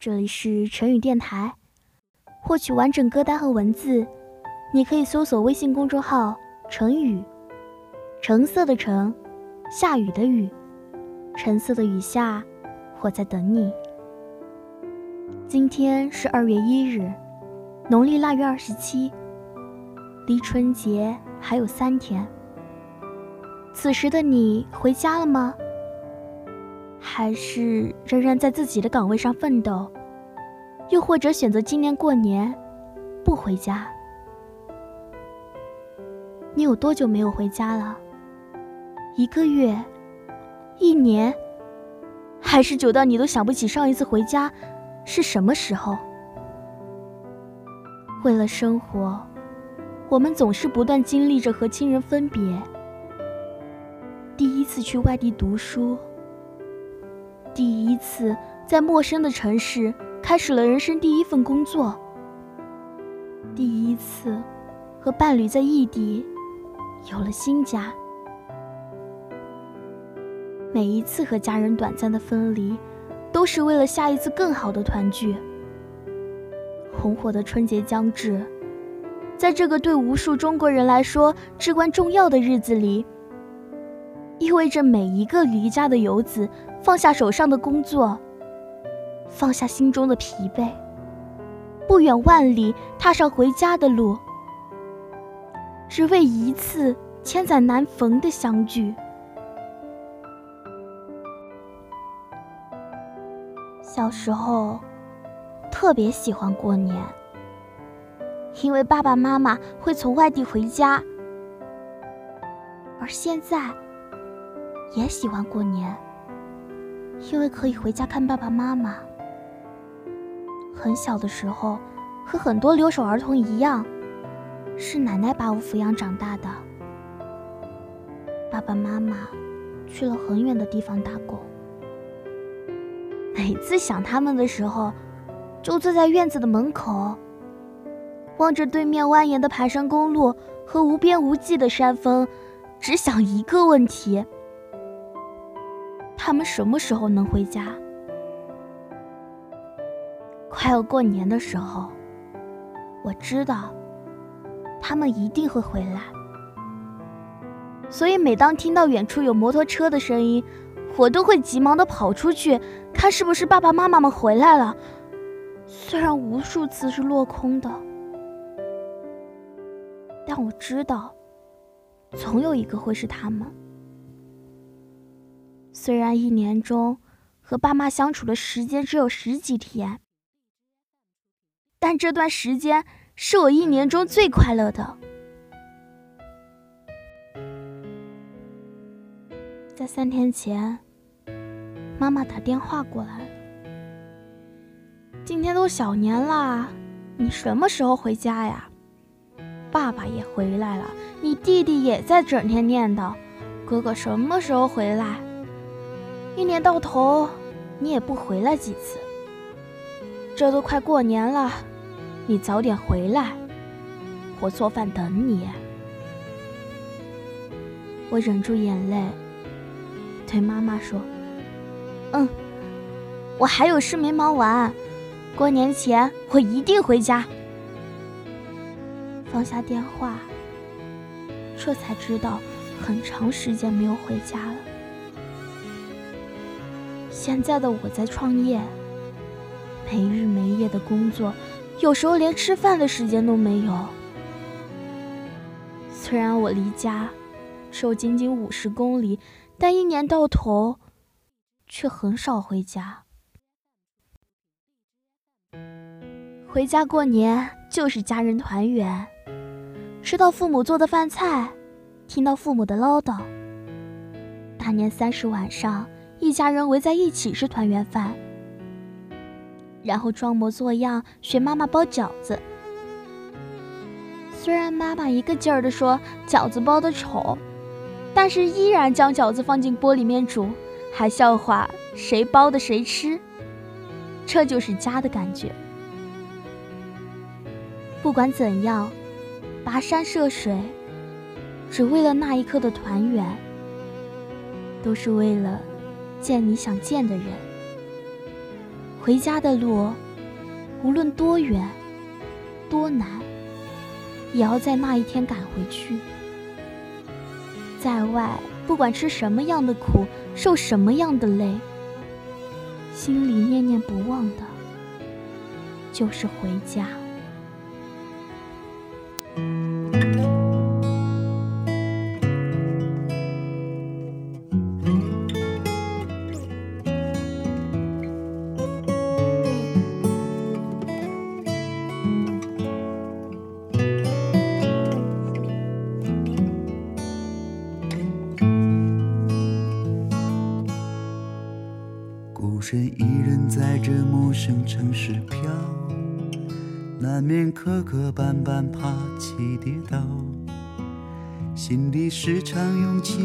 这里是成语电台。获取完整歌单和文字，你可以搜索微信公众号“成语”，橙色的橙，下雨的雨，橙色的雨下，我在等你。今天是二月一日，农历腊月二十七，离春节还有三天。此时的你回家了吗？还是仍然在自己的岗位上奋斗，又或者选择今年过年不回家？你有多久没有回家了？一个月、一年，还是久到你都想不起上一次回家是什么时候？为了生活，我们总是不断经历着和亲人分别。第一次去外地读书。第一次在陌生的城市开始了人生第一份工作。第一次和伴侣在异地有了新家。每一次和家人短暂的分离，都是为了下一次更好的团聚。红火的春节将至，在这个对无数中国人来说至关重要的日子里。意味着每一个离家的游子放下手上的工作，放下心中的疲惫，不远万里踏上回家的路，只为一次千载难逢的相聚。小时候特别喜欢过年，因为爸爸妈妈会从外地回家，而现在。也喜欢过年，因为可以回家看爸爸妈妈。很小的时候，和很多留守儿童一样，是奶奶把我抚养长大的。爸爸妈妈去了很远的地方打工，每次想他们的时候，就坐在院子的门口，望着对面蜿蜒的盘山公路和无边无际的山峰，只想一个问题。他们什么时候能回家？快要过年的时候，我知道他们一定会回来。所以每当听到远处有摩托车的声音，我都会急忙的跑出去，看是不是爸爸妈妈们回来了。虽然无数次是落空的，但我知道，总有一个会是他们。虽然一年中和爸妈相处的时间只有十几天，但这段时间是我一年中最快乐的。在三天前，妈妈打电话过来：“今天都小年啦，你什么时候回家呀？”爸爸也回来了，你弟弟也在整天念叨：“哥哥什么时候回来？”一年到头，你也不回来几次。这都快过年了，你早点回来，我做饭等你。我忍住眼泪，对妈妈说：“嗯，我还有事没忙完，过年前我一定回家。”放下电话，这才知道很长时间没有回家了。现在的我在创业，没日没夜的工作，有时候连吃饭的时间都没有。虽然我离家只有仅仅五十公里，但一年到头却很少回家。回家过年就是家人团圆，吃到父母做的饭菜，听到父母的唠叨。大年三十晚上。一家人围在一起吃团圆饭，然后装模作样学妈妈包饺子。虽然妈妈一个劲儿的说饺子包的丑，但是依然将饺子放进锅里面煮，还笑话谁包的谁吃。这就是家的感觉。不管怎样，跋山涉水，只为了那一刻的团圆，都是为了。见你想见的人，回家的路，无论多远、多难，也要在那一天赶回去。在外，不管吃什么样的苦，受什么样的累，心里念念不忘的，就是回家。城市飘难免磕磕绊绊，爬起跌倒，心里时常涌起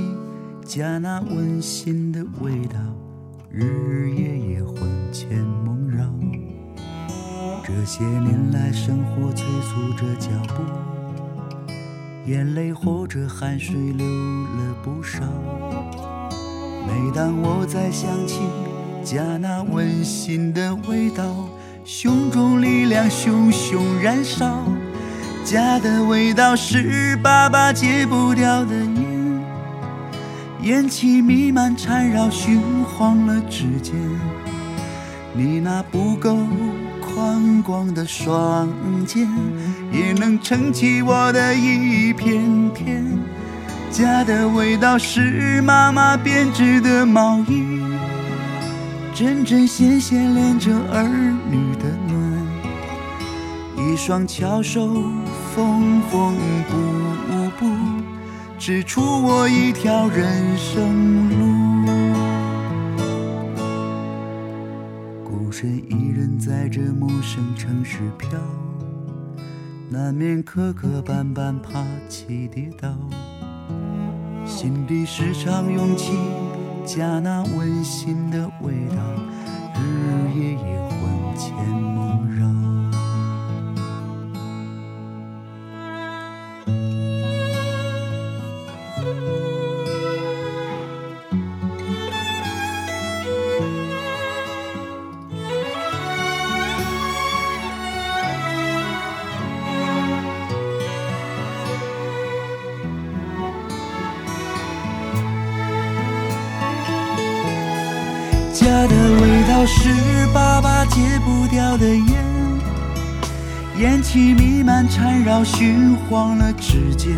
家那温馨的味道，日日夜夜魂牵梦绕。这些年来，生活催促着脚步，眼泪或者汗水流了不少。每当我再想起家那温馨的味道，胸中力量熊熊燃烧，家的味道是爸爸戒不掉的烟，烟气弥漫缠绕，熏黄了指尖。你那不够宽广的双肩，也能撑起我的一片天。家的味道是妈妈编织的毛衣。针针线线连着儿女的暖，一双巧手缝缝补补，织出我一条人生路。孤身一人在这陌生城市飘，难免磕磕绊绊，爬起跌倒，心底时常涌起。家那温馨的味道，日日夜夜家的味道是爸爸戒不掉的烟，烟气弥漫缠绕，熏黄了指尖。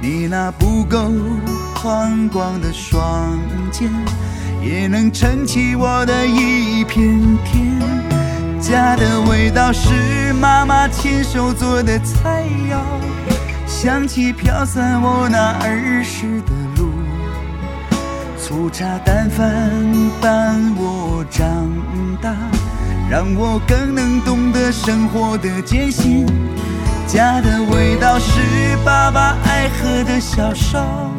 你那不够宽广的双肩，也能撑起我的一片天。家的味道是妈妈亲手做的菜肴，香气飘散我那儿时的。粗茶淡饭伴我长大，让我更能懂得生活的艰辛。家的味道是爸爸爱喝的小烧，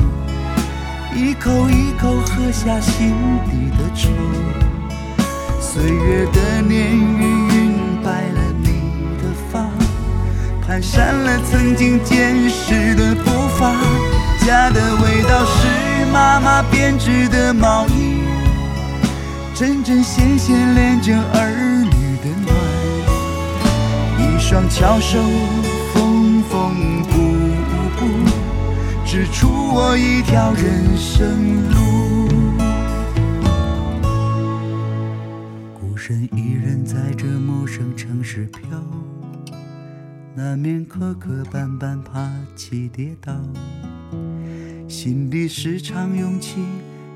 一口一口喝下心底的愁。岁月的年月晕白了你的发，蹒跚了曾经坚妈妈编织的毛衣，针针线线连着儿女的暖，一双巧手缝缝补补，织出我一条人生路。孤身一人在这陌生城市飘，难免磕磕绊绊，爬起跌倒。心里时常涌起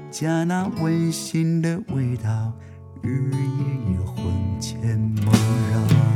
家那温馨的味道，日夜夜魂牵梦绕。